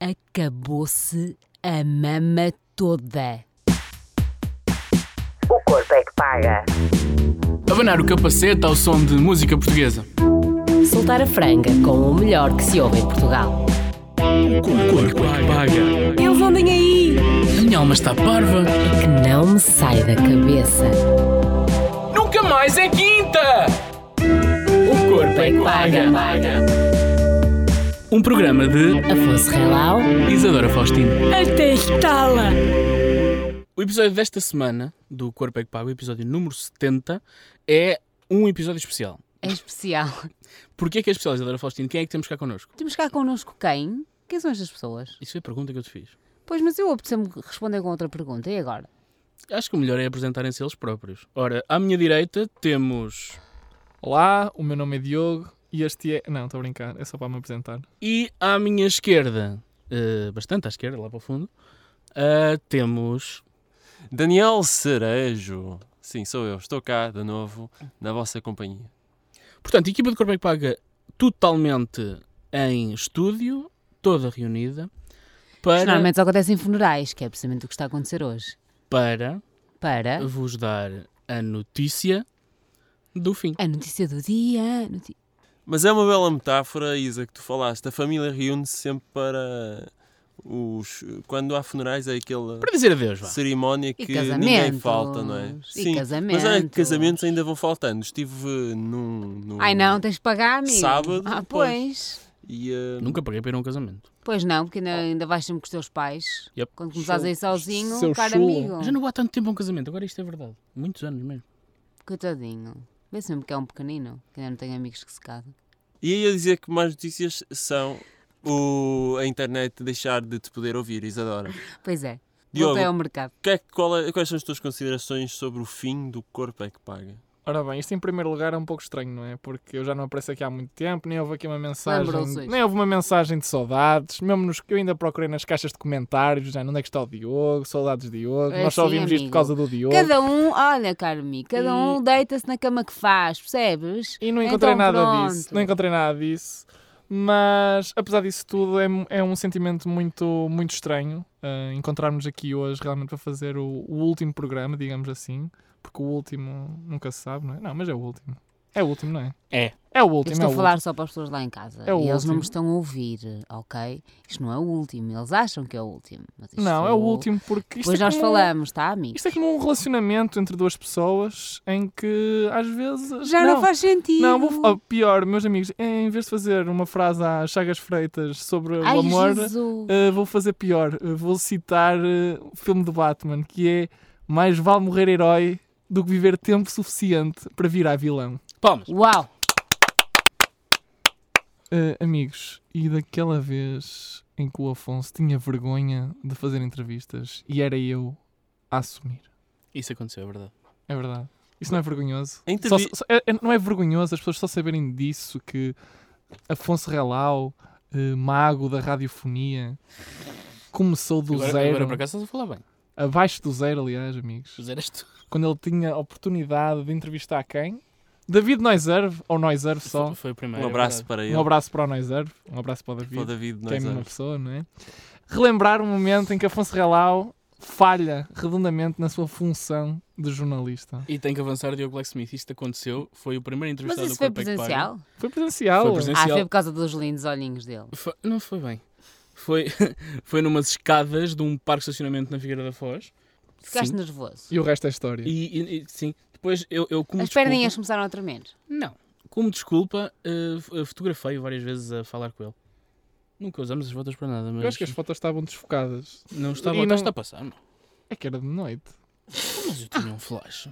Acabou-se a mama toda. O corpo é que paga. Abanar o capacete ao som de música portuguesa. Soltar a franga com o melhor que se ouve em Portugal. O corpo é que paga. Eles andem aí! A minha alma está parva. Que não me sai da cabeça. Nunca mais é quinta! O corpo é que paga. Um programa de Afonso Relau. Isadora Faustino. Até estala! O episódio desta semana, do Corpo é que Paga, o episódio número 70, é um episódio especial. É especial. Porquê que é especial, Isadora Faustino? Quem é que temos cá connosco? Temos cá connosco quem? Quem são estas pessoas? Isso foi a pergunta que eu te fiz. Pois, mas eu apeteceu-me responder com outra pergunta. E agora? Acho que o melhor é apresentarem-se eles próprios. Ora, à minha direita temos... Olá, o meu nome é Diogo e este é. Não, estou a brincar, é só para me apresentar. E à minha esquerda, eh, bastante à esquerda, lá para o fundo, ah, temos... Daniel Cerejo. Sim, sou eu. Estou cá de novo na vossa companhia. Portanto, a equipa do Corpo é que Paga totalmente em estúdio, toda reunida, para, Normalmente só acontece em funerais, que é precisamente o que está a acontecer hoje. para Para vos dar a notícia do fim. a notícia do dia. noti- Mas é uma bela metáfora, Isa, que tu falaste. A família reúne-se sempre para os. Quando há funerais é aquela Para dizer adeus, vá. cerimónia que ninguém casamentos. falta, não é? E Mas olha, casamentos. casamentos ainda vão faltando. Estive num. num Ai não, tens de pagar, amigo. Sábado, Ah, pois. E, eh, Nunca paguei para ir a um casamento. Pois não, porque ainda, ainda vais sempre com os teus pais. Yep. Quando começares a ir sozinho, chulo. amigo. Já não vou há tanto tempo a um casamento, agora isto é verdade. Muitos anos mesmo. Coitadinho. Vê-se mesmo que é um pequenino, que ainda não tem amigos que se casam. E ia dizer que mais notícias são o, a internet deixar de te poder ouvir, Isadora. Pois é. Diogo, ao mercado. que é qual é- quais são as tuas considerações sobre o fim do corpo é que paga? Ora bem, isto em primeiro lugar é um pouco estranho, não é? Porque eu já não apareço aqui há muito tempo, nem houve aqui uma mensagem. Nem houve uma mensagem de saudades. Mesmo nos que eu ainda procurei nas caixas de comentários, já onde é que está o Diogo, saudades de Diogo. É Nós só assim, ouvimos isto amigo. por causa do Diogo. Cada um, olha, caro amigo, cada E- um deita-se na cama que faz, percebes? E não encontrei Então, nada pronto. disso. Não encontrei nada disso. Mas, apesar disso tudo, é, é um sentimento muito, muito estranho uh, encontrarmos aqui hoje realmente para fazer o, o último programa, digamos assim. Porque o último nunca se sabe, não é? Não, mas é o último. É o último, não é? É. É o Eu último. estou é a falar só para as pessoas lá em casa. É o e eles não me estão a ouvir, ok? Isto não é o último. Eles acham que é o último. Mas isto último. Não, é o último porque isto Depois é nós como- falamos, tá, amigo? Isto é como um relacionamento entre duas pessoas em que às vezes. Já não, faz sentido. Não, vou, oh, pior, meus amigos, em vez de fazer uma frase às Chagas Freitas sobre Ai, o amor. Uh, vou fazer pior. Uh, vou citar uh, o filme do Batman, que é Mais vale morrer herói do que viver tempo suficiente para virar vilão. Palmas. Uau! Uh, amigos, e daquela vez em que o Afonso tinha vergonha de fazer entrevistas e era eu a assumir. Isso aconteceu, é verdade. É verdade. Isso não é vergonhoso? A entrevi- Só- só- é- é- não é vergonhoso as pessoas só saberem disso que Afonso Relau, uh, mago da radiofonia, começou do Agora, zero. agora por acaso estás a falar bem. Abaixo do zero, aliás, amigos. Mas eras tu. quando ele tinha a oportunidade de entrevistar quem? David Noiserve, ou Noiserve só. Foi, foi o primeiro. Um é abraço para ele. Um abraço para o Noiserve, um abraço para o David, para o David que é a mesma pessoa, não é? Relembrar um momento em que Afonso Relau falha redondamente na sua função de jornalista. E tem que avançar Diogo Blacksmith. Isto aconteceu. Foi o primeiro Mas entrevistado isso do foi é presencial? Foi presencial. Foi Ah, presencial. foi por causa dos lindos olhinhos dele. Foi- não foi bem. Foi, foi numas escadas de um parque de estacionamento na Figueira da Foz. Ficaste Sim. nervoso. E o resto é história. E, e- e- sim. Depois eu, eu como As desculpa... perninhas começaram a tremer. Não. Como desculpa, eh, f- fotografei-o várias vezes a falar com ele. Nunca usamos as fotos para nada, mas... Eu acho que as fotos estavam desfocadas. Não estava... E Não... não- Está a passar, não. É que era de noite. Mas eu tinha um flash.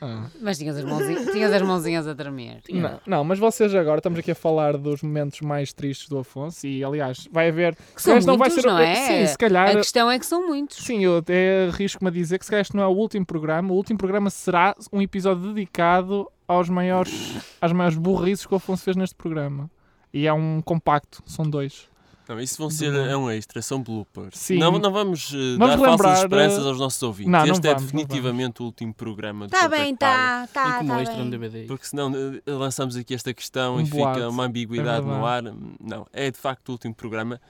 Ah. Mas tinhas as mãozinhas, tinhas as mãozinhas a tremer. Não, não, mas vocês agora estamos aqui a falar dos momentos mais tristes do Afonso e aliás vai haver Que são Mas não vai muitos, ser não é? sim, se calhar A questão é que são muitos. Sim, eu até arrisco-me a dizer que se calhar este não é o último programa. O último programa será um episódio dedicado aos maiores, às maiores burrices que o Afonso fez neste programa. E é um compacto, são dois. Não, isso vão ser é um extra, são bloopers. Sim. Não, não vamos, eh, Vamos dar falsas lembrar, esperanças eh, aos nossos ouvintes. não, não este é vamos, não definitivamente o último programa do Está é bem, está, está. e como tá extra bem. no DVD. Porque senão eh, lançamos aqui esta questão Um e boato, fica uma ambiguidade é no ar. Não, é de facto o último programa.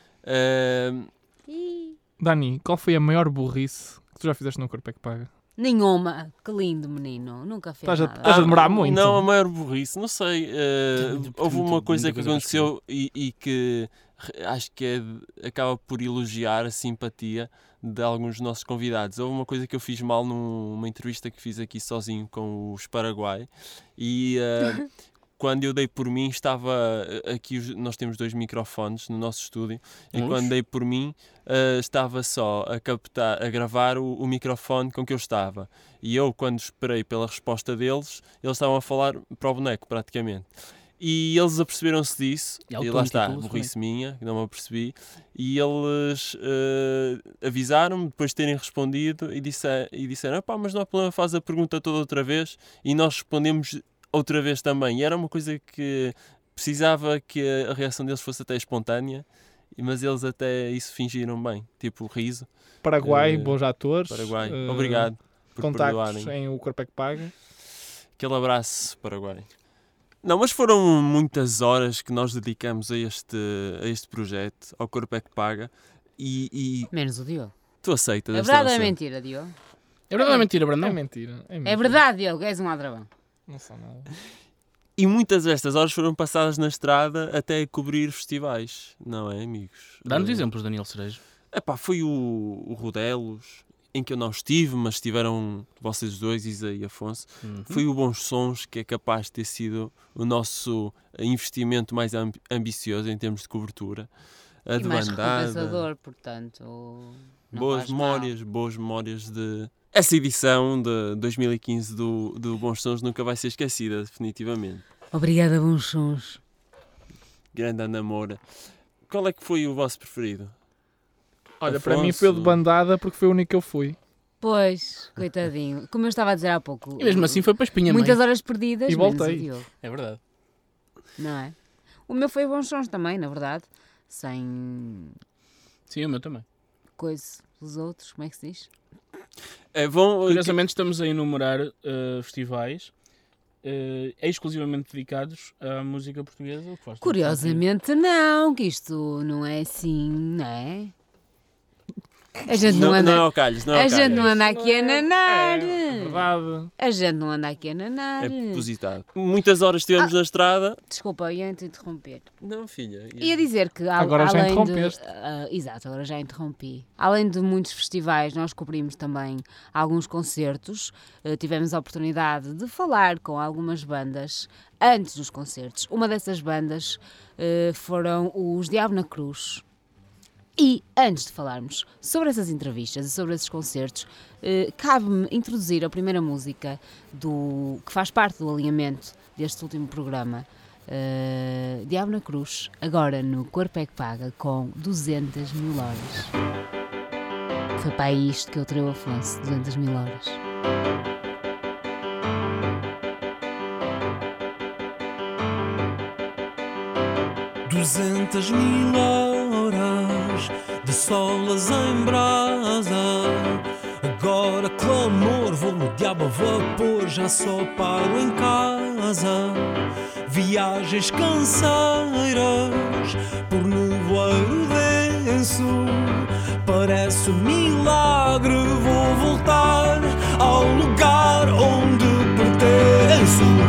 Ih, Dani, qual foi a maior burrice que tu já fizeste no Corpo é que Paga? Nenhuma. Que lindo, menino. Nunca fez Estás a- nada. estás a demorar muito. Não, a maior burrice, não sei. Muita- houve uma coisa que aconteceu e, e que acho que é acaba por elogiar a simpatia de alguns dos nossos convidados. Houve uma coisa que eu fiz mal numa entrevista que fiz aqui sozinho com os Paraguai e eh, quando eu dei por mim estava eh, aqui nós temos dois microfones no nosso estúdio e Uns? quando dei por mim eh, estava só a captar a gravar o, o microfone com que eu estava e eu quando esperei pela resposta deles eles estavam a falar para o boneco praticamente e eles aperceberam-se disso E e, lá está, burrice minha, que não me apercebi e eles eh, avisaram-me depois de terem respondido e, disse, e disseram, pá, mas não há problema, faz a pergunta toda outra vez e nós respondemos outra vez também. E era uma coisa que precisava que a, reação deles fosse até espontânea, mas eles até isso fingiram bem, tipo riso. Paraguai, Eh, bons atores. Paraguai, eh, obrigado por Contactos perdoarem. em o Corpo é que Paga. Aquele abraço, Paraguai. Não, mas foram muitas horas que nós dedicamos a este, a este projeto, ao Corpo é que Paga, e, e Menos o Diogo. tu aceitas É verdade ou é mentira, Diogo? É verdade ou é mentira, É Brandão? mentira. É, É mentira. verdade, Diogo. És um ladrão. Não sou nada. E muitas destas horas foram passadas na estrada até a cobrir festivais, não é, amigos? Dá-nos Eh, exemplos, Daniel Cerejo. Epá, foi o, o Rodelos, em que eu não estive, mas estiveram vocês dois, Isa e Afonso. Uhum. Foi o Bons Sons, que é capaz de ter sido o nosso investimento mais amb- ambicioso em termos de cobertura. A e de mais bandada. recompensador, portanto. não Boas faz mal. memórias, boas memórias de. Essa edição de 2015 do, do Bons Sons nunca vai ser esquecida, definitivamente. Obrigada, bons sons. Grande Ana Moura. Qual é que foi o vosso preferido? Olha, para mim foi o de Afonso. bandada porque foi o único que eu fui. Pois, coitadinho. Como eu estava a dizer há pouco. E mesmo assim foi para a espinha Muitas mãe. horas perdidas. E voltei. É verdade. não é? O meu foi bons sons também, na verdade. Sem Sim, o meu também. coisa dos outros, como é que se diz? É, vão, Curiosamente estamos a enumerar eh, festivais eh, exclusivamente dedicados à música portuguesa. Curiosamente não, que isto não é assim, não é? A gente não, não, anda. não é ao calhos, não é a gente não anda aqui a nanar. É verdade. A gente não anda aqui a nanar. É propositado. Muitas horas estivemos Ah. na estrada. Desculpa, eu ia te interromper. Não, filha. Ia dizer que al- Agora já além de, interrompeste. ah, exato, agora já interrompi. Além de muitos festivais, nós cobrimos também alguns concertos. Eh, tivemos a oportunidade de falar com algumas bandas antes dos concertos. Uma dessas bandas eh, foram os Diabo na Cruz. E antes de falarmos sobre essas entrevistas e sobre esses concertos, eh, cabe-me introduzir a primeira música do que faz parte do alinhamento deste último programa. Uh, Diabo na Cruz, agora no Corpo é que Paga, com 200 mil horas. Foi para isto que eu treu Afonso, 200 mil horas. Duzentas mil horas solas em brasa. Agora clamor, vou no diabo a vapor, já só paro em casa. Viagens canseiras por nevoeiro denso. Parece um milagre, vou voltar ao lugar onde pertenço.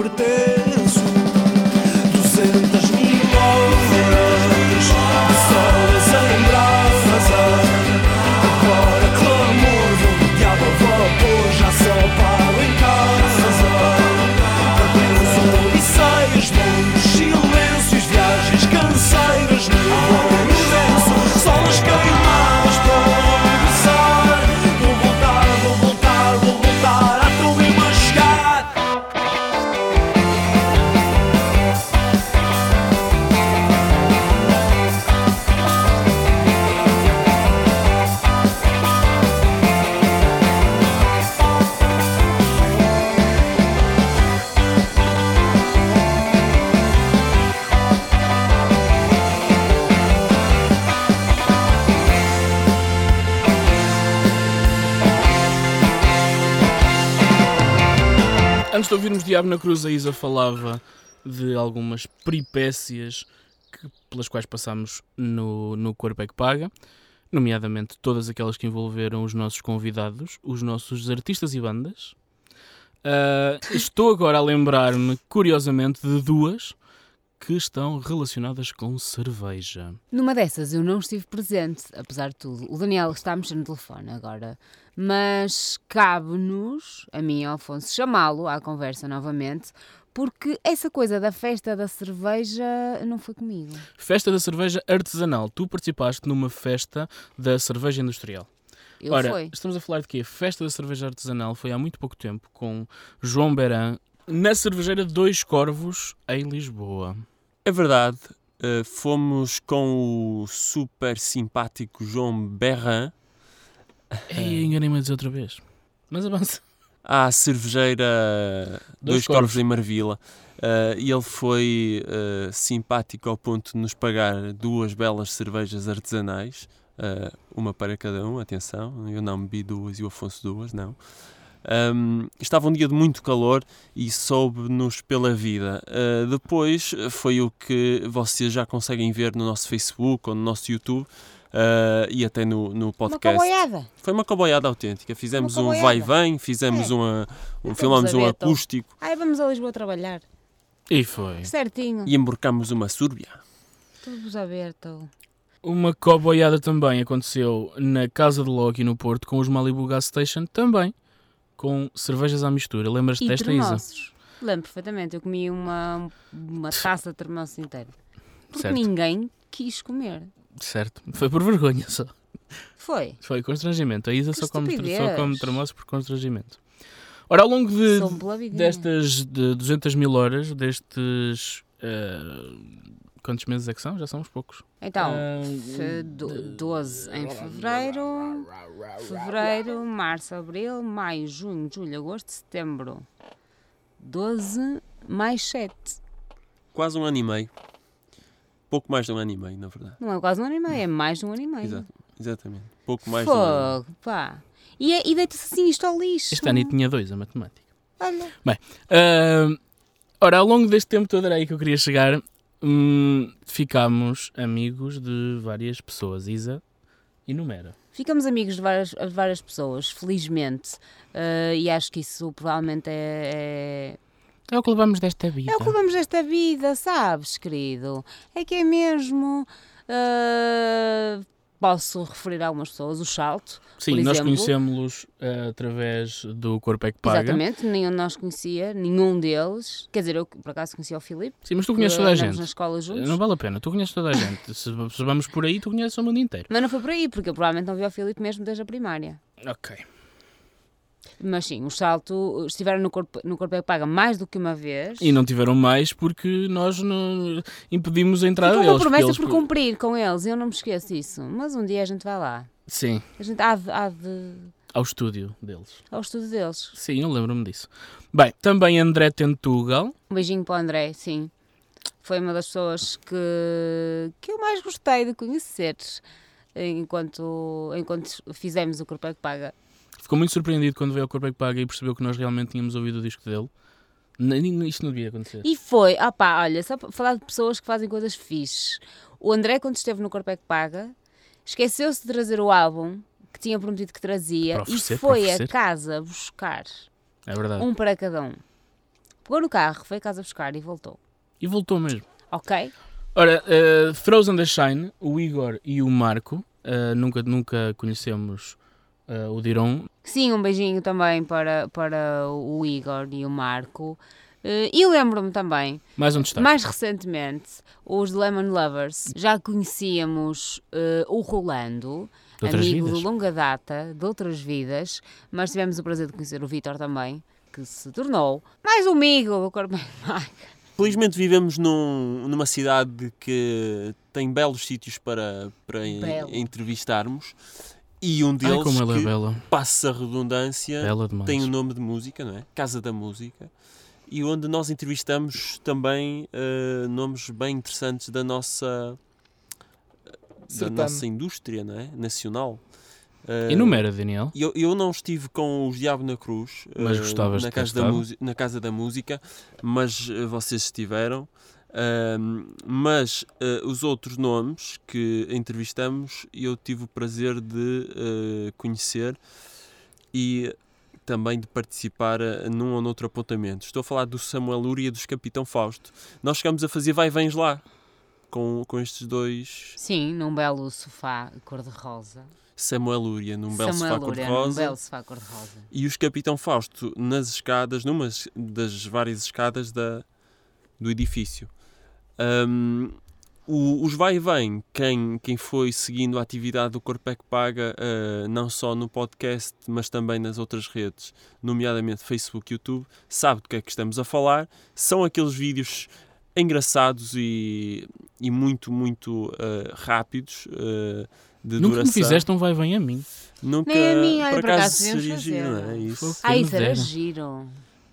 Eu pertenço. Diabo na Cruz, a Isa falava de algumas peripécias que- pelas quais passámos no, no Corpo é que Paga, nomeadamente todas aquelas que envolveram os nossos convidados, os nossos artistas e bandas. Ah, estou agora a lembrar-me, curiosamente, de duas que estão relacionadas com cerveja. Numa dessas eu não estive presente, apesar de tudo. O Daniel está a mexer no telefone agora. Mas cabe-nos, a mim e ao Afonso, chamá-lo à conversa novamente, porque essa coisa da festa da cerveja não foi comigo. Festa da cerveja artesanal. Tu participaste numa festa da cerveja industrial. Eu Ora, fui. estamos a falar de quê? Festa da cerveja artesanal foi há muito pouco tempo com João Beran na cervejeira Dois Corvos em Lisboa. É verdade, eh, fomos com o super simpático João Berran Ei, enganei-me a dizer outra vez. Mas avança. à cervejeira Dois Dois, Corvos em Marvila. Eh, e ele foi eh, simpático ao ponto de nos pagar duas belas cervejas artesanais, eh, uma para cada um, atenção, eu não bebi duas e o Afonso duas, não. Ahm, estava um dia de muito calor e soube-nos pela vida. Uh, depois foi o que vocês já conseguem ver no nosso Facebook ou no nosso YouTube uh, e até no, no Uma podcast. coboiada. Foi uma coboiada autêntica. Fizemos Uma um coboiada. vai e vem, fizemos É. uma, um, filmamos um então. acústico Ai, vamos a Lisboa trabalhar. E foi. Certinho. e emborcamos uma súrbia. Tudo aberto. Uma coboiada também aconteceu na Casa de Loki no Porto com os Malibu Gas Station também com cervejas à mistura. Lembras-te desta, Isa? Lembro perfeitamente. Eu comi uma, uma taça de termoço inteiro. Porque Certo. ninguém quis comer. Certo. Foi por vergonha só. Foi. Foi constrangimento. A Isa Que só come, só come termoço por constrangimento. Ora, ao longo de, destas de 200 mil horas, destes. eh, quantos meses é que são? Já são uns poucos. Então, do- 12 em fevereiro, fevereiro, março, abril, maio, junho, julho, agosto, setembro. 12 mais 7. Quase um ano e meio. Pouco mais de um ano e meio, na verdade. Não é quase um ano e meio, é mais de um ano e meio. Exato, exatamente. Pouco mais de um ano. Fogo, pá. E, é- e deita-se assim isto ao lixo. Este ano tinha dois a matemática. Olha. Ah, ora, ao longo deste tempo todo era aí que eu queria chegar. Hum, ficámos amigos de várias pessoas. Isa, enumera. Ficamos amigos de várias, de várias pessoas, felizmente. Ah, e acho que isso provavelmente é, É o que levamos desta vida. é, é o que levamos desta vida, sabes, querido? É que é mesmo. ah, posso referir a algumas pessoas, o salto. Sim, nós conhecemos-los ah, através do Corpo é que Paga. Exatamente, nenhum de nós conhecia, nenhum deles. Quer dizer, eu por acaso conhecia o Filipe. Sim, mas tu conheces toda a andamos na gente. escola juntos. Não vale a pena, tu conheces toda a gente. Se, se vamos por aí, tu conheces o mundo inteiro. Mas não foi por aí, porque eu provavelmente não vi o Filipe mesmo desde a primária. Ok. Mas sim, o salto estiveram no corpo, no corpo é que paga mais do que uma vez. E não tiveram mais porque nós impedimos a entrada Ficou uma deles. porque promessa por cumprir com eles, eu não me esqueço disso. Mas um dia a gente vai lá. Sim, A gente há de, há de ao estúdio deles. ao estudo deles. Sim, eu lembro-me disso. Bem, também André Tentugal. Um beijinho para o André, sim. Foi uma das pessoas que, que eu mais gostei de conhecer enquanto, enquanto fizemos o Corpo é que Paga. Ficou muito surpreendido quando veio ao Corpo é que Paga e percebeu que nós realmente tínhamos ouvido o disco dele. Isto não devia acontecer. E foi, ah pá, olha, só para falar de pessoas que fazem coisas fixes. O André, quando esteve no Corpo é que Paga, esqueceu-se de trazer o álbum que tinha prometido que trazia oferecer, e foi a casa buscar É verdade. um para cada um. Pegou no carro, foi a casa buscar e voltou. E voltou mesmo. Ok? Ora, uh, Frozen the Shine, o Igor e o Marco. uh, nunca, nunca conhecemos uh, o Diron. Sim, um beijinho também para, para o Igor e o Marco. Eh, E lembro-me também, Mais um mais recentemente, os Lemon Lovers. Já conhecíamos eh, o Rolando, De amigo vidas. de longa data, de outras vidas, mas tivemos o prazer de conhecer o Vitor também, que se tornou mais um amigo do Corpo Felizmente vivemos num- numa cidade que tem belos sítios para, para Belo. entrevistarmos e um Ai, deles, como ela é que bela. passa a redundância, tem o nome de música, não é? Casa da Música. E onde nós entrevistamos também eh, nomes bem interessantes da nossa, da Certame. nossa indústria não é? nacional. Eh, Enumera, Daniel. eu, eu não estive com os Diabo na Cruz Mas eh, gostavas na, casa da na Casa da Música, mas eh, vocês estiveram. Ahm, mas eh, os outros nomes que entrevistamos eu tive o prazer de eh, conhecer e também de participar eh, num ou noutro apontamento. Estou a falar do Samuel Lúria e dos Capitão Fausto. Nós chegamos a fazer vai-vens lá com, com estes dois. Sim, num belo sofá cor-de-rosa. Samuel Lúria num belo Samuel sofá cor-de-rosa. cor-de-rosa. e os Capitão Fausto nas escadas, numa das várias escadas da, do edifício. Ahm, o- os vai e vem, quem, quem foi seguindo a atividade do Corpo é que Paga, ah, não só no podcast, mas também nas outras redes, nomeadamente Facebook e YouTube, sabe do que é que estamos a falar. São aqueles vídeos engraçados e, e muito, muito ah, rápidos. ah, de Nunca me duração. fizeste um vai vem a mim. Nunca, Nem a mim, olha, por acaso, acaso seria giro, não é? Isso. Quem isso me era giro.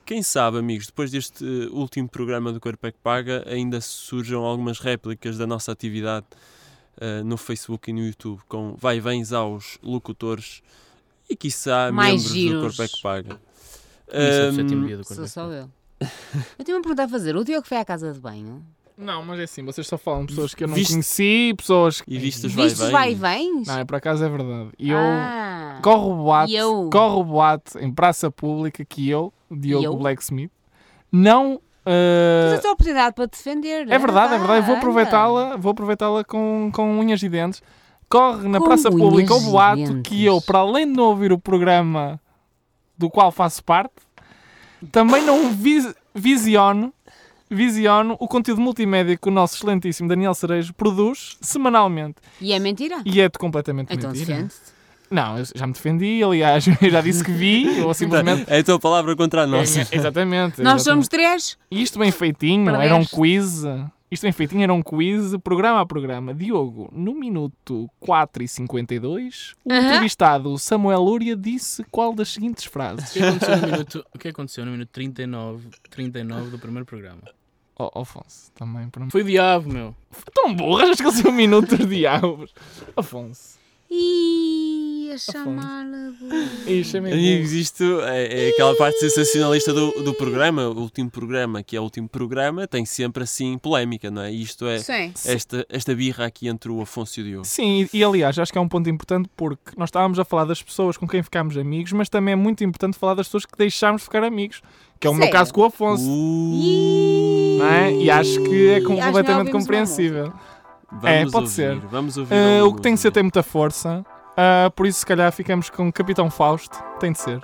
Quem sabe, amigos, depois deste eh, último programa do Corpo é que Paga, ainda surjam algumas réplicas da nossa atividade eh, no Facebook e no YouTube, com vai-vens aos locutores e, quiçá, Mais membros giros. do Corpo é que Paga. Isso é sétimo dia do Corpo Sou é que só eu. Eu tenho uma pergunta a fazer. O Diogo foi à casa de banho? Não, mas é assim, vocês só falam de pessoas que eu não Viste- conheci, pessoas que. E viste os Viste os vai-vens? vai-vens? Não, é por acaso é verdade. E eu. Ah, Corre o boato, eu? corre o boato em praça pública que eu, Diogo eu? Blacksmith, não. eh, tens a tua oportunidade para te defender. é verdade, é verdade. Vou aproveitá-la, vou aproveitá-la com, com unhas e dentes. Corre na Com praça pública o boato que eu, para além de não ouvir o programa do qual faço parte, também não vis- visiono, visiono o conteúdo multimédia que o nosso excelentíssimo Daniel Cerejo produz semanalmente. E é mentira? E é completamente Então mentira. defende-te. Não, eu já me defendi, aliás, eu já disse que vi, ou simplesmente. É a tua palavra contra a nossa. É, exatamente. Nós exatamente. somos três. Isto bem feitinho, Perdeste. era um quiz. Isto bem feitinho, era um quiz, programa a programa. Diogo, no minuto 4 e 52, o Aham. entrevistado Samuel Lúria disse qual das seguintes O frases? que aconteceu no minuto, o que aconteceu no minuto 39, 39 do primeiro programa? Oh, Afonso, também. Para... Foi o diabo, meu. Tão burro, achas que ele um minuto dos diabos? Afonso. Ih, a é meio Amigos, isto é, é aquela parte sensacionalista do, do programa, o último programa, que é o último programa, tem sempre assim polémica, não é? E Isto é Sim. esta, esta birra aqui entre o Afonso e o Diogo. Sim, e, e aliás, acho que é um ponto importante porque nós estávamos a falar das pessoas com quem ficámos amigos, mas também é muito importante falar das pessoas que deixámos de ficar amigos, que é o meu Sério? caso com o Afonso. Uh, Não é? E acho que é completamente compreensível. Vamos É, pode ouvir, ser. Vamos ouvir. Ah, o que tem de ser tem muita força, ah, por isso se calhar ficamos com Capitão Fausto. Tem de ser.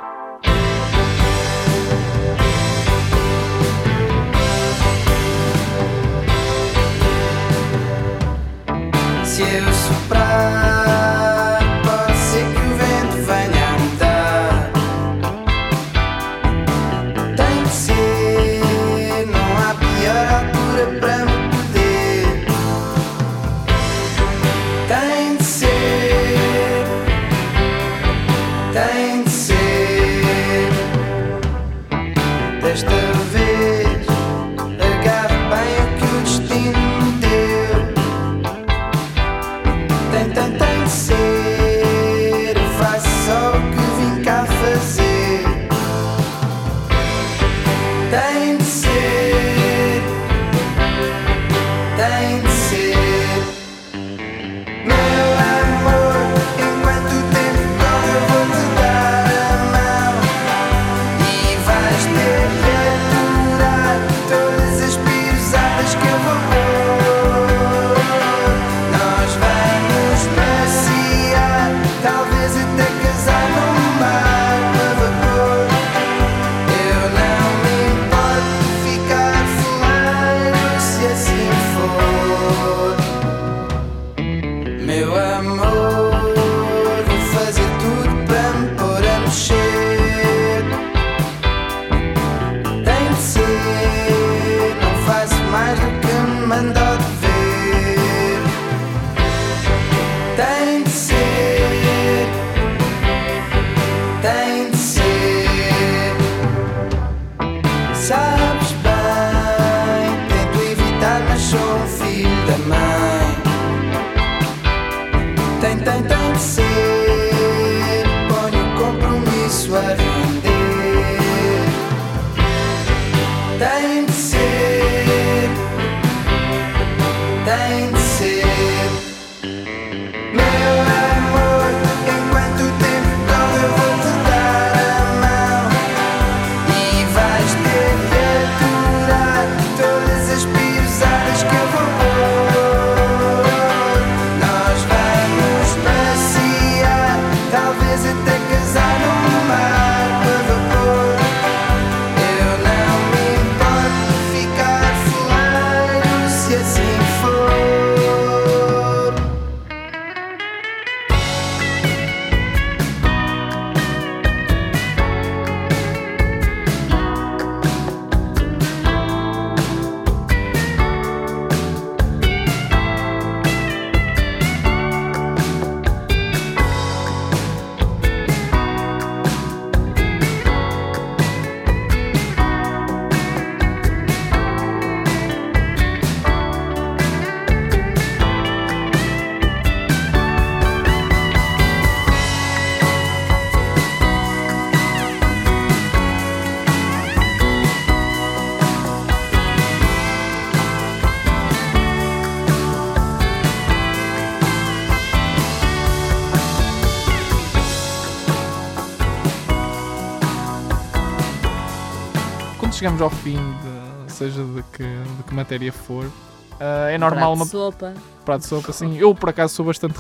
Chegamos ao fim, de, seja de que, de que matéria for, ah, é normal Prato uma de sopa. prato de sopa assim. Eu, por acaso, sou bastante.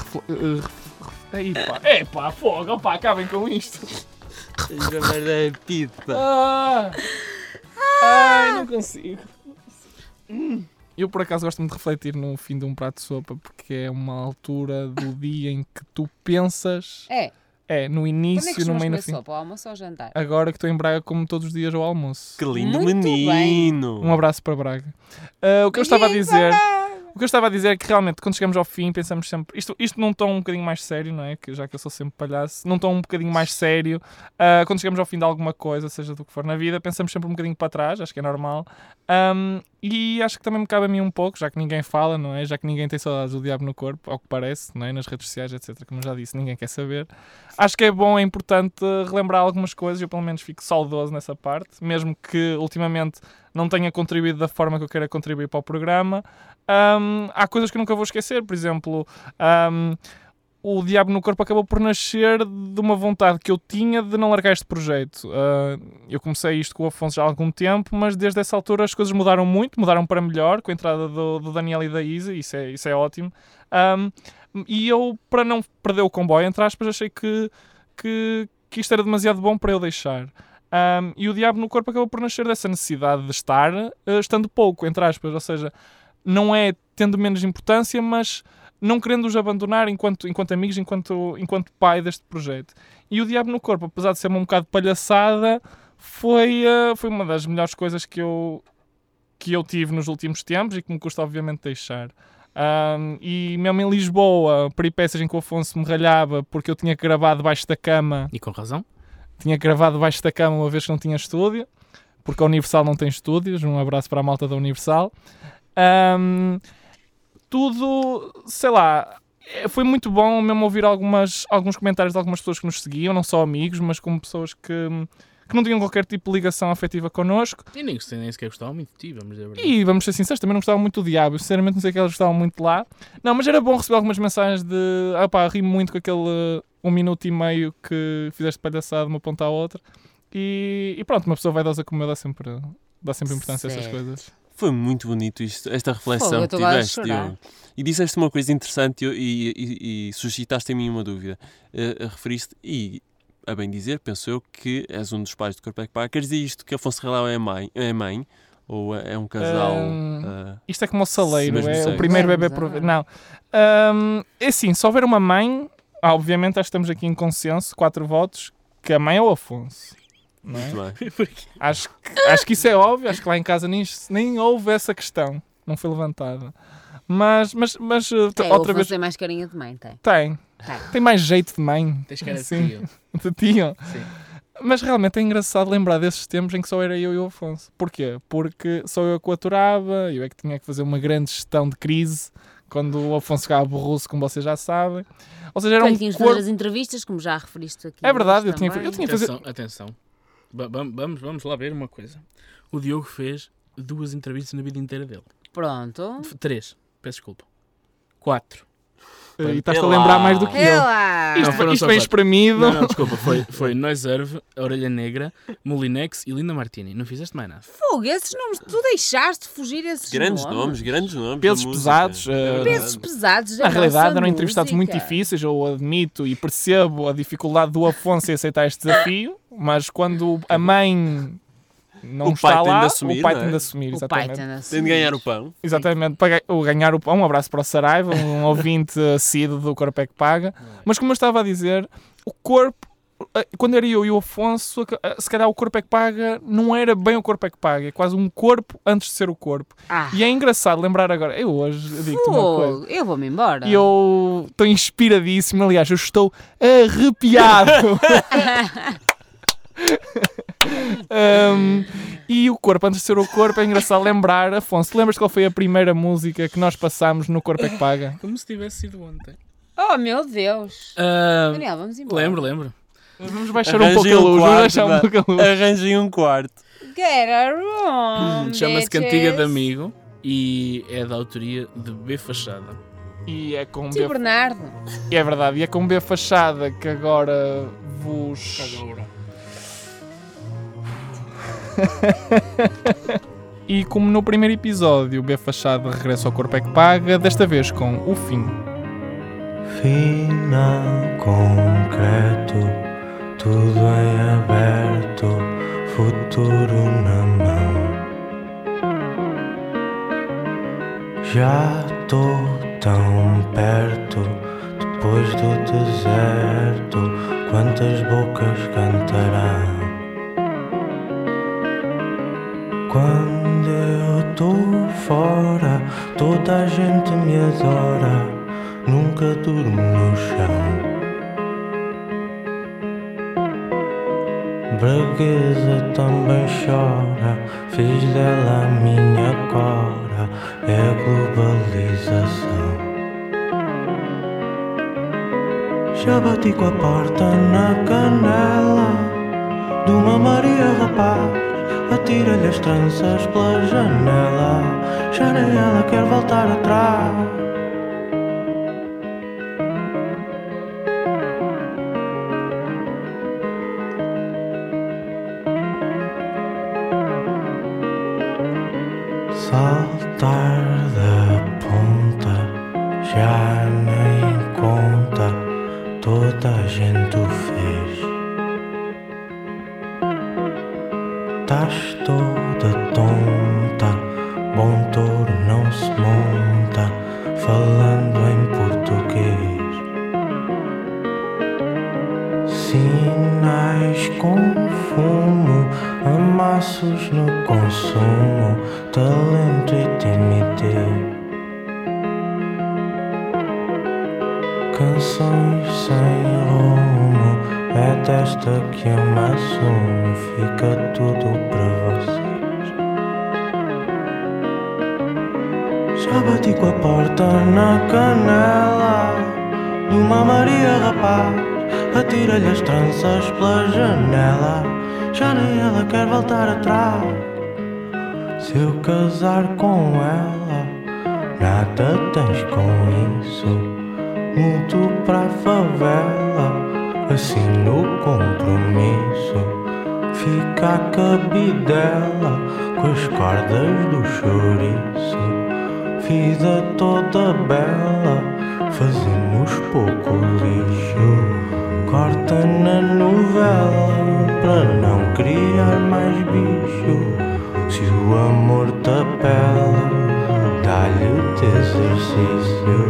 Aí, pá. É pá, fogo, opá, acabem com isto. Ah! Ai, não consigo. Hum. Eu por acaso gosto muito de refletir no fim de um prato de sopa porque é uma altura do dia em que tu pensas É. É, no é início, no meio e no fim. sopa? Ao almoço ou ao jantar? Agora que estou em Braga, como todos os dias ao almoço. Que lindo Muito bem. menino. Um abraço para Braga. Ah, o que eu estava a dizer. O que eu estava a dizer é que realmente, quando chegamos ao fim, pensamos sempre. Isto, isto num tom um bocadinho mais sério, não é? Que, já que eu sou sempre palhaço, num tom um bocadinho mais sério. ah, quando chegamos ao fim de alguma coisa, seja do que for na vida, pensamos sempre um bocadinho para trás, acho que é normal. Ahm, e acho que também me cabe a mim um pouco, já que ninguém fala, não é? Já que ninguém tem saudades do diabo no corpo, ao que parece, não é? Nas redes sociais, etc. Como já disse, ninguém quer saber. Acho que é bom, é importante relembrar algumas coisas. Eu, pelo menos, fico saudoso nessa parte, mesmo que ultimamente não tenha contribuído da forma que eu queira contribuir para o programa. Ahm, há coisas que nunca vou esquecer, por exemplo, ahm, o Diabo no Corpo acabou por nascer de uma vontade que eu tinha de não largar este projeto. Ah, eu comecei isto com o Afonso já há algum tempo, mas desde essa altura as coisas mudaram muito, mudaram para melhor, com a entrada do, do Daniel e da Isa, isso é, isso é ótimo. E eu, para não perder o comboio, entre aspas, achei que, que, que isto era demasiado bom para eu deixar. E o Diabo no Corpo acabou por nascer dessa necessidade de estar, eh, estando pouco, entre aspas, ou seja, não é tendo menos importância, mas não querendo-os abandonar enquanto, enquanto amigos, enquanto, enquanto pai deste projeto. E o Diabo no Corpo, apesar de ser um bocado palhaçada, foi, eh, foi uma das melhores coisas que eu, que eu tive nos últimos tempos e que me custa, obviamente, deixar. Ahm, e mesmo em Lisboa, peripécias em que o Afonso me ralhava porque eu tinha que gravar debaixo da cama E com razão. tinha gravado debaixo da cama uma vez que não tinha estúdio, porque a Universal não tem estúdios. Um abraço para a malta da Universal. Ahm, tudo, sei lá, eh, foi muito bom mesmo ouvir algumas, alguns comentários de algumas pessoas que nos seguiam, não só amigos, mas como pessoas que, que não tinham qualquer tipo de ligação afetiva connosco. E nem, nem sequer gostava muito de ti, vamos dizer a verdade. E vamos ser sinceros, também não gostava muito do Diabo. Eu, Sinceramente, não sei que elas gostavam muito de lá. Não, mas era bom receber algumas mensagens de. Ah pá, ri muito com aquele um minuto e meio que fizeste palhaçada de uma ponta à outra. E, e pronto, uma pessoa vaidosa como eu dá sempre, dá sempre importância a estas Certo. coisas. Foi muito bonito isto, esta reflexão eu que tiveste. Diogo. E disseste uma coisa interessante e, e, e, e suscitaste em mim uma dúvida. Eh, eh, referiste, e a bem dizer, penso eu, que és um dos pais do é Paga. Queres dizer isto que Afonso Relau é mãe? É mãe ou é é um casal? Hum, ah, Isto é como o saleiro, é o primeiro bebê por. ah. Não. Ahm, é assim, se houver uma mãe, ah, obviamente acho que estamos aqui em consenso, quatro votos, que a mãe é o Afonso. Não é? muito bem. Porque Acho que, acho que isso é óbvio, acho que lá em casa nem, nem houve essa questão, não foi levantada. Mas, mas, mas uh, t- É, outra vez tem mais carinha de mãe, tem. tem. Tem. Tem mais jeito de mãe. tens cara de Sim, tio. de tio. Sim. Mas realmente é engraçado lembrar desses tempos em que só era eu e o Afonso. Porquê? Porque só eu que o aturava, eu é que tinha que fazer uma grande gestão de crise quando o Afonso ficava borroso, como vocês já sabem. Ou seja, era um que corpo... fazer as entrevistas, como já referiste aqui. É verdade, eu tinha- eu tinha- fazer- Atenção, atenção. Ba- bam- Vamos, vamos lá ver uma coisa. O Diogo fez duas entrevistas na vida inteira dele. Pronto. Três. Peço desculpa. Quatro. E estás a lembrar mais do que eu. lá! Não, Isto, isto bem espremido. Não, não, desculpa. Foi, foi Noiserve, Orelha Negra, Molinex e Linda Martini. Não fizeste mais nada. Fogo, esses nomes, tu deixaste fugir esses Grandes nomes, grandes nomes. Pesos música. pesados, É eh. Pesos pesados da Na realidade eram entrevistados muito difíceis, eu admito e percebo a dificuldade do Afonso em aceitar este desafio, mas quando a mãe não O pai está lá, de assumir, o pai é? tem de assumir, O pai exatamente. tem de Tem de ganhar o pão. Exatamente, para ganhar o pão, um abraço para o Saraiva, um ouvinte assíduo do Corpo é que Paga. Mas como eu estava a dizer, o corpo, eh, quando era eu e o Afonso, eh, se calhar o Corpo é que Paga não era bem o Corpo é que Paga, é quase um corpo antes de ser o corpo. Ah, E é engraçado lembrar agora, eu hoje digo-te uma coisa. fogo, eu vou-me embora. Eu estou inspiradíssimo, aliás, eu estou arrepiado. Um, e o corpo, antes de ser o corpo, é engraçado lembrar. Afonso, lembras qual foi a primeira música que nós passámos no Corpo é que Paga? Como se tivesse sido ontem. Oh, meu Deus. Ah, Daniel, vamos embora. lembro, lembro. Vamos baixar um Arranjem pouco a luz, vamos quarto, baixar um pouco a luz. Arranjem um quarto. Get a room, Chama-se bitches. Cantiga de Amigo e é da autoria de B Fachada. E é com Tio B, Bernardo. e é verdade, e é com B Fachada que agora vos. E como no primeiro episódio, o B Fachada regressa ao Corpo é que Paga, desta vez com o fim. Final concreto, tudo em aberto, futuro na mão. Já tô tão perto de Depois do deserto, quantas bocas cantarão? Quando eu tô fora, toda a gente me adora. Nunca durmo no chão. Braguesa também chora, fiz dela a minha cora, é a globalização. Já bati com a porta na canela de uma Maria rapaz, atira-lhe as tranças pela janela, já nem ela quer voltar atrás. Na canela de uma Maria rapaz. Atira-lhe as tranças pela janela, já nem ela quer voltar atrás. Se eu casar com ela, nada tens com isso. Mudo para a favela, assino o compromisso. Fica a cabidela com as cordas do chouriço. Vida toda bela, fazemos pouco lixo. Corta na novela para não criar mais bicho. Se o amor te apela, dá-lhe exercício.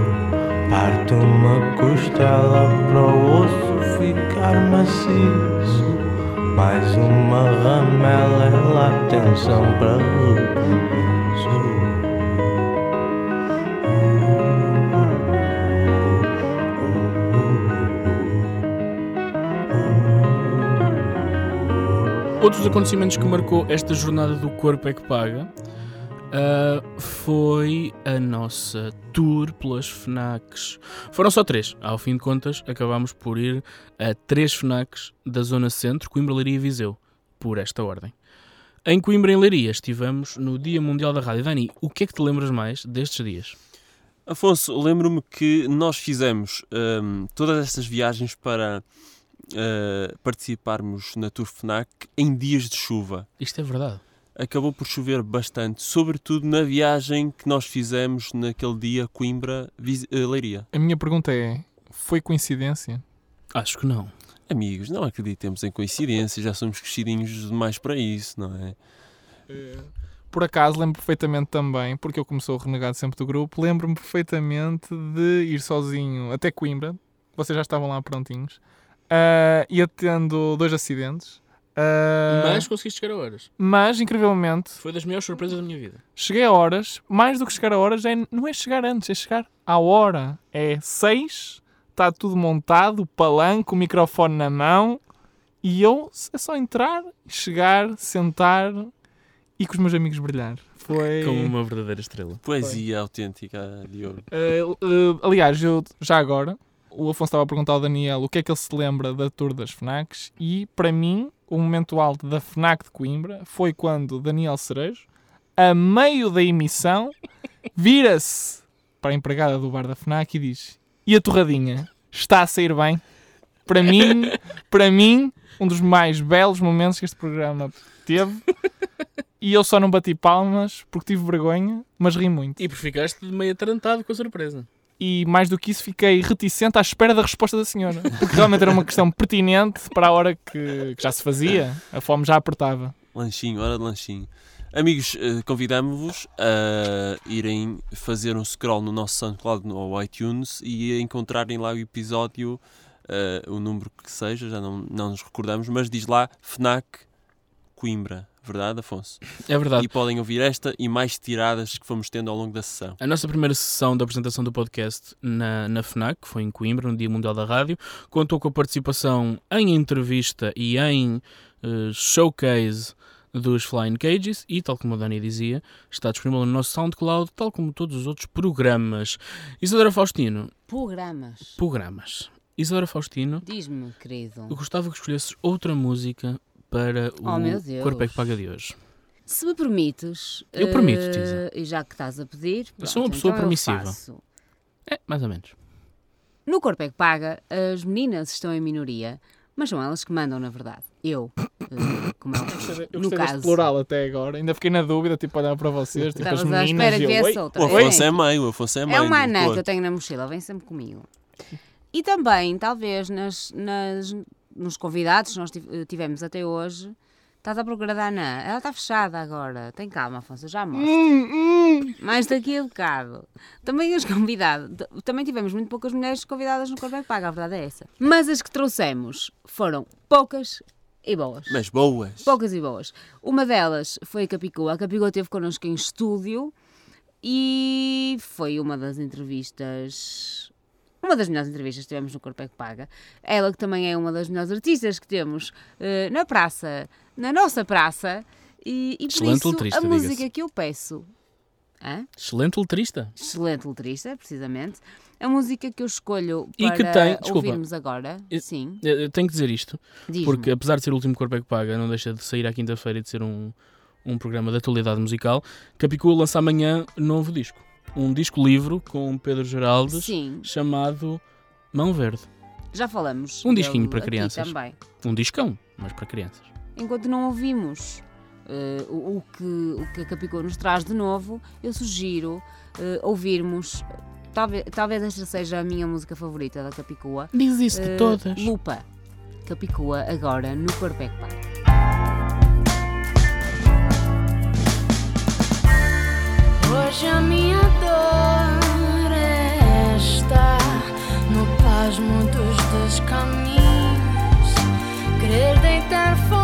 Parte uma costela para o osso ficar maciço. Mais uma ramela é lá para. Outros acontecimentos que marcou esta jornada do Corpo é que Paga ah, foi a nossa tour pelas FNACs. Foram só três. Ao fim de contas, acabámos por ir a três FNACs da Zona Centro, Coimbra, Leiria e Viseu, por esta ordem. Em Coimbra, em Leiria, estivemos no Dia Mundial da Rádio. Dani, o que é que te lembras mais destes dias? Afonso, lembro-me que nós fizemos hum, todas estas viagens para uh, participarmos na Tour FNAC em dias de chuva. Isto é verdade. Acabou por chover bastante, sobretudo na viagem que nós fizemos naquele dia Coimbra-Leiria. A minha pergunta é: foi coincidência? Acho que não. Amigos, não acreditemos em coincidências, já somos crescidinhos demais para isso, não é? Por acaso, lembro perfeitamente também, porque eu como sou o renegado sempre do grupo, lembro-me perfeitamente de ir sozinho até Coimbra. Vocês já estavam lá prontinhos. Ah, ia tendo dois acidentes. ah, Mas conseguiste chegar a horas. mas, incrivelmente, Foi das maiores surpresas da minha vida. cheguei a horas. Mais do que chegar a horas, é, não é chegar antes, é chegar à hora. É seis, está tudo montado, o palanque, o microfone na mão. E eu é só entrar, chegar, sentar e com os meus amigos brilhar. Foi. Como uma verdadeira estrela. Poesia autêntica, Diogo. Eh, eh, aliás, eu já agora, o Afonso estava a perguntar ao Daniel o que é que ele se lembra da tour das FNACs e, para mim, o momento alto da FNAC de Coimbra foi quando Daniel Cerejo, a meio da emissão, vira-se para a empregada do bar da FNAC e diz e a torradinha? Está a sair bem? Para mim, para mim, um dos mais belos momentos que este programa teve. E eu só não bati palmas porque tive vergonha, mas ri muito. E por ficaste meio atarantado com a surpresa. E mais do que isso fiquei reticente à espera da resposta da senhora. Porque realmente era uma questão pertinente para a hora que, que já se fazia. A fome já apertava. Lanchinho, hora de lanchinho. Amigos, eh, convidamos-vos a irem fazer um scroll no nosso SoundCloud ou iTunes e encontrarem lá o episódio, eh, o número que seja, já não, não nos recordamos, mas diz lá FNAC Coimbra, verdade, Afonso? É verdade. E podem ouvir esta e mais tiradas que fomos tendo ao longo da sessão. A nossa primeira sessão da apresentação do podcast na, na FNAC, que foi em Coimbra, no Dia Mundial da Rádio, contou com a participação em entrevista e em eh, showcase dos Flying Cages e, tal como a Dani dizia, está disponível no nosso SoundCloud, tal como todos os outros programas. Isadora Faustino, Programas. programas. Isadora Faustino, Diz-me, querido. eu gostava que escolhesses outra música para o Oh, meu Deus. Corpo é que Paga de hoje. Se me permites. Eu permito, eh, Tisa. E já que estás a pedir. Eu sou uma pronto, pessoa então eu permissiva. É, mais ou menos. No Corpo é que Paga, as meninas estão em minoria, mas são elas que mandam, na verdade. Eu, eh, como é Eu no gostei caso. plural até agora. Ainda fiquei na dúvida, tipo, olhar para vocês, tipo, as à meninas espera que eu, viesse "Oi?" outra. O Afonso é mãe, o Afonso é mãe. É uma anã que eu tenho na mochila, vem sempre comigo. E também, talvez, nas, nas- nos convidados que nós eh, tivemos até hoje, estás à procura da anã. Ela está fechada agora. Tem calma, Afonso, eu já mostro. Mais daqui a bocado. Também os convidados. Também tivemos muito poucas mulheres convidadas no Corpo é Paga, a verdade é essa. Mas as que trouxemos foram poucas e boas. Mas boas. Poucas e boas. Uma delas foi a Capicua. A Capicua esteve connosco em estúdio e foi uma das entrevistas. Uma das melhores entrevistas que tivemos no Corpo é que Paga. Ela que também é uma das melhores artistas que temos eh, na praça, na nossa praça. E, e por Excelente isso, letrista, a música que eu peço. Hã? Excelente letrista. Excelente letrista, precisamente. A música que eu escolho E para que tem- desculpa. ouvirmos agora. Eu- Sim, Eu tenho que dizer isto, porque apesar de ser o último Corpo é que Paga, não deixa de sair à quinta-feira e de ser um, um programa de atualidade musical. Capicua lança amanhã novo disco. Um disco-livro com Pedro Geraldes Sim, chamado Mão Verde. já falamos. Um disquinho para crianças. Também. Um discão, mas para crianças. enquanto não ouvimos eh, o, o que, o que a Capicua nos traz de novo, eu sugiro eh, ouvirmos. Talvez, talvez esta seja a minha música favorita da Capicua. Diz isso de eh, todas. Lupa. Capicua agora no Corpo é Hoje a minha dor é No pasmo dos descaminhos Querer deitar fogo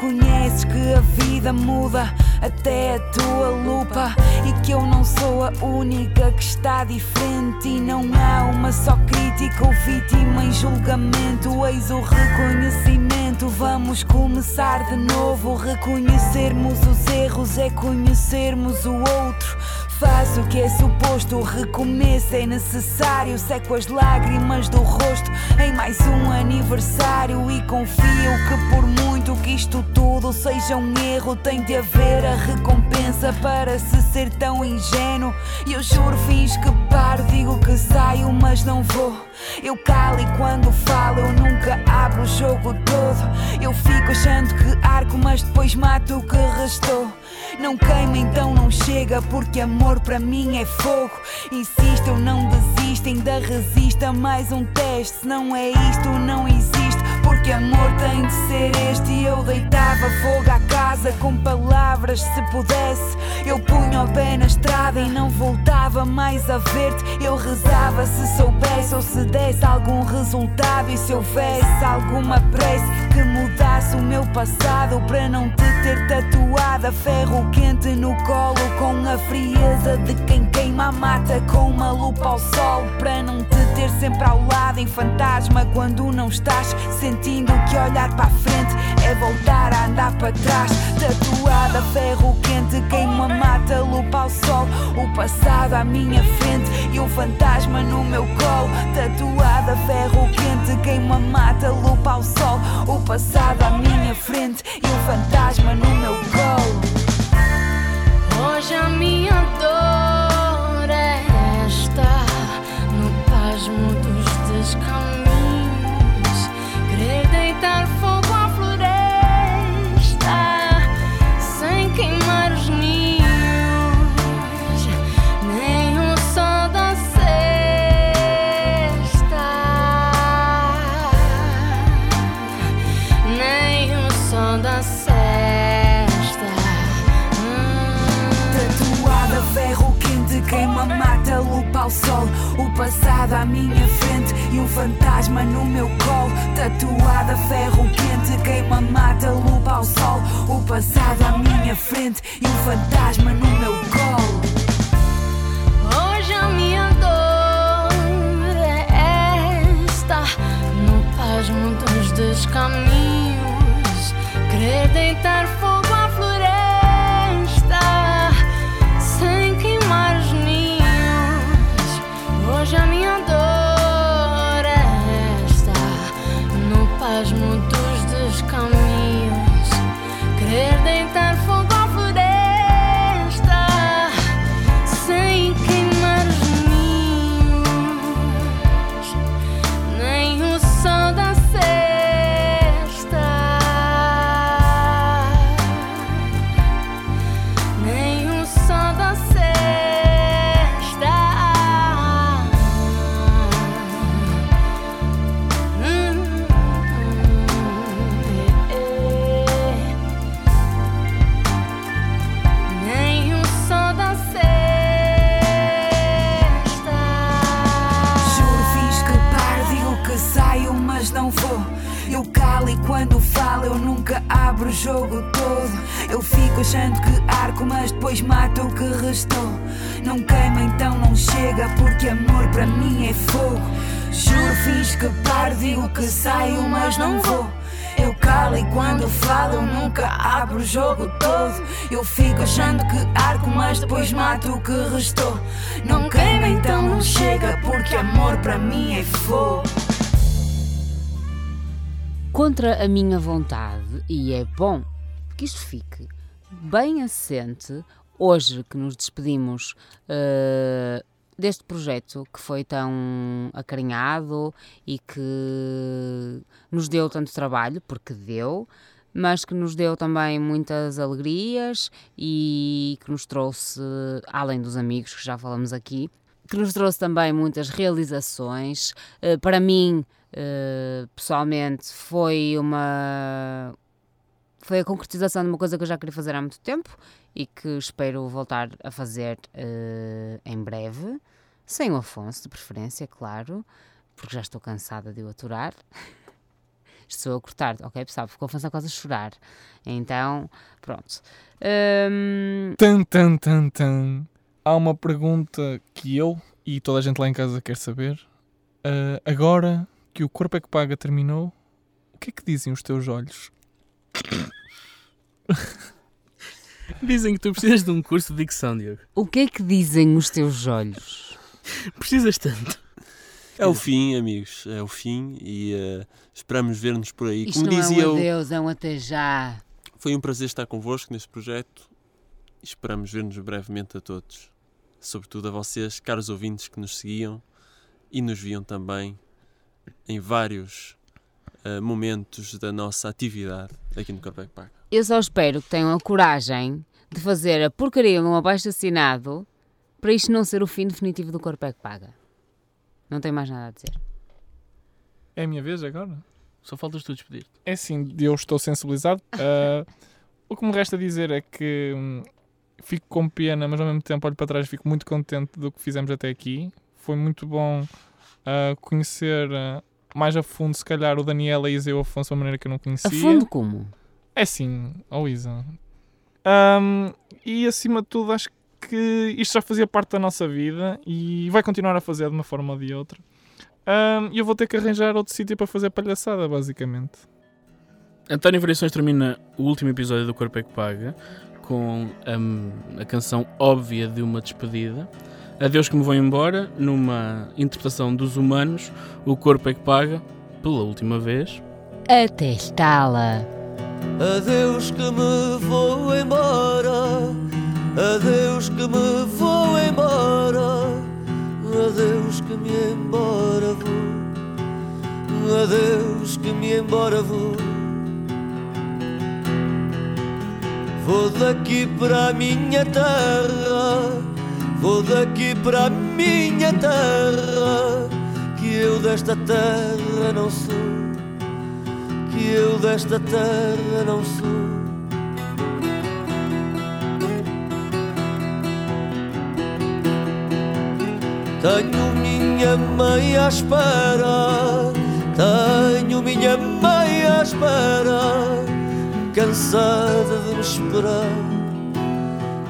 lua desconheces que a vida muda até a tua lupa e que eu não sou a única que está diferente e não há uma só crítica ou vítima em julgamento eis o reconhecimento. Vamos começar de novo reconhecermos os erros é conhecermos o outro Faz o que é suposto, recomeço é necessário. Seco as lágrimas do rosto em mais um aniversário. E confio que, por muito que isto tudo seja um erro, tem de haver a recompensa para se ser tão ingênuo. E eu juro, fins que paro, digo que saio, mas não vou. Eu calo e quando falo, eu nunca abro o jogo todo. Eu fico achando que arco, mas depois mato o que restou. Não queima, então não chega, porque amor para mim é fogo. Insisto, eu não desisto, ainda resisto a mais um teste. Se não é isto, não existe, porque amor tem de ser este. E eu deitava fogo à casa com palavras, se pudesse. Eu punha o pé na estrada e não voltava mais a ver-te. Eu rezava se soubesse ou se desse algum resultado. E se houvesse alguma prece que mudasse o meu passado para não te ter tatuada. Ferro quente no colo com a frieza de quem queima a mata com uma lupa ao sol. Para não te ter sempre ao lado em fantasma quando não estás sentindo que olhar para a frente é voltar a andar para trás. Tatuada, ferro quente, queima a mata, lupa ao sol. O passado à minha frente e um fantasma no meu colo. Tatuada, ferro quente, queima a mata, lupa ao sol. O passado à minha frente e um fantasma no meu. Hoje a minha dor passado à minha frente e um fantasma no meu colo. Tatuada, ferro quente, queima, mata, lupa ao sol. O passado à minha frente e um fantasma no meu colo. Hoje a minha dor é esta No pasmo dos descaminhos Querer deitar fogo jogo todo. Eu fico achando que arco, mas depois mato o que restou. Não queima, então não chega, porque amor para mim é fogo. Juro, fiz que paro, digo que saio, mas não vou. Eu calo e quando falo nunca abro o jogo todo. Eu fico achando que arco, mas depois mato o que restou. Não queima, então não chega, porque amor para mim é fogo. Contra a minha vontade, e é bom que isto fique bem assente, hoje que nos despedimos eh, deste projeto que foi tão acarinhado e que nos deu tanto trabalho, porque deu, mas que nos deu também muitas alegrias e que nos trouxe, além dos amigos que já falamos aqui, que nos trouxe também muitas realizações. Eh, para mim, eh, pessoalmente, foi uma foi a concretização de uma coisa que eu já queria fazer há muito tempo e que espero voltar a fazer eh, em breve, sem o Afonso, de preferência, claro, porque já estou cansada de o aturar. Estou a cortar, ok, pessoal, o Afonso está quase a chorar. Então, pronto. Hum, Tan, tan, tan, tan. Há uma pergunta que eu e toda a gente lá em casa quer saber. Ah, agora que o Corpo é que Paga terminou, o que é que dizem os teus olhos? Dizem que tu precisas de um curso de dicção, Diogo. o que é que dizem os teus olhos? Precisas tanto. É o fim, amigos. É o fim e eh, esperamos ver-nos por aí. Isto Como não dizia é um eu, adeus, é um até já. foi um prazer estar convosco neste projeto. e Esperamos ver-nos brevemente a todos. Sobretudo a vocês, caros ouvintes que nos seguiam e nos viam também em vários eh, momentos da nossa atividade aqui no Corpec Park. Eu só espero que tenham a coragem de fazer a porcaria de um abaixo assinado para isto não ser o fim definitivo do Corpo é que Paga. Não tenho mais nada a dizer. É a minha vez agora? Só faltas tu despedir. É assim, eu estou sensibilizado. Ah, o que me resta dizer é que hum, fico com pena, mas ao mesmo tempo olho para trás e fico muito contente do que fizemos até aqui. Foi muito bom ah, conhecer ah, mais a fundo, se calhar, o Daniel, a Isa e o Afonso de uma maneira que eu não conhecia. A fundo como? É sim, ó Isa. Ahm, e acima de tudo, acho que isto já fazia parte da nossa vida e vai continuar a fazer de uma forma ou de outra. E eu vou ter que arranjar outro sítio para fazer palhaçada, basicamente. António Variações termina o último episódio do Corpo é que Paga com a canção óbvia de uma despedida. Adeus que me vou embora, numa interpretação dos humanos, o Corpo é que Paga, pela última vez. Até estala. Adeus que me vou embora Adeus que me vou embora Adeus que me embora vou Adeus que me embora vou Vou daqui para a minha terra Vou daqui para a minha terra Que eu desta terra não sou que eu desta terra não sou. Tenho minha mãe à espera, tenho minha mãe à espera, cansada de me esperar,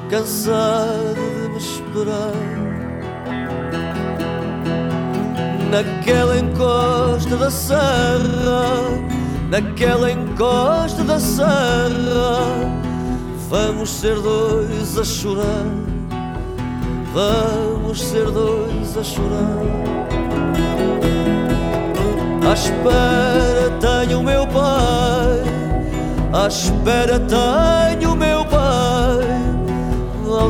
cansada esperar. Naquela encosta da serra, naquela encosta da serra, vamos ser dois a chorar. Vamos ser dois a chorar. À espera tenho o meu pai, à espera tenho o meu pai.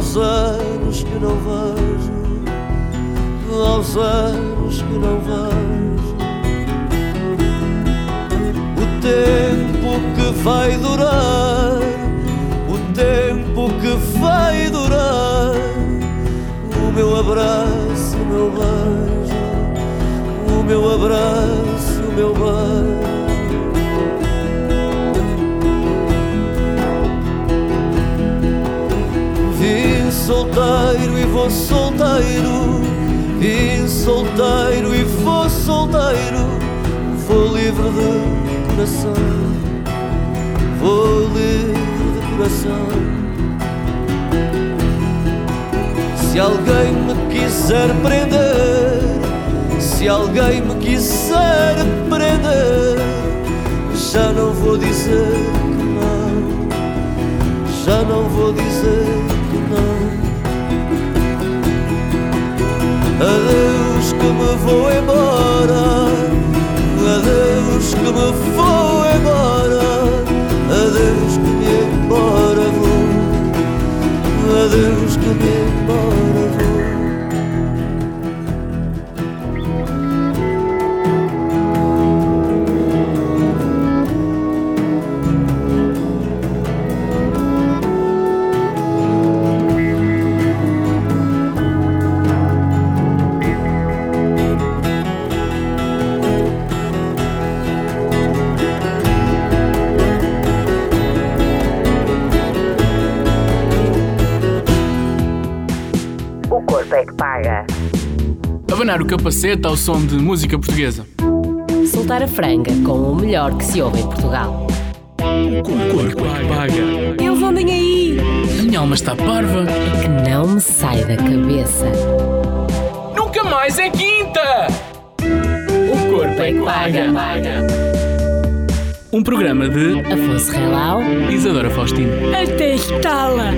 Que não vejo, aos anos que não vejo. O tempo que vai durar, o tempo que vai durar o meu abraço, o meu beijo, o meu abraço, o meu beijo. Solteiro e vou solteiro, vim solteiro e vou solteiro, vou livre de coração, vou livre de coração. Se alguém me quiser prender, se alguém me quiser prender, já não vou dizer que não, já não vou dizer Adeus que me vou embora, adeus que me vou embora, adeus que me embora vou, adeus que me embora vou. Abanar o capacete ao som de música portuguesa. Soltar a franga com o melhor que se ouve em Portugal. O corpo é que paga. Eles andem aí! A minha alma está parva. É que não me sai da cabeça. Nunca mais é quinta! O corpo é que paga. Um programa de Afonso Relau. Isadora Faustino. Até estala!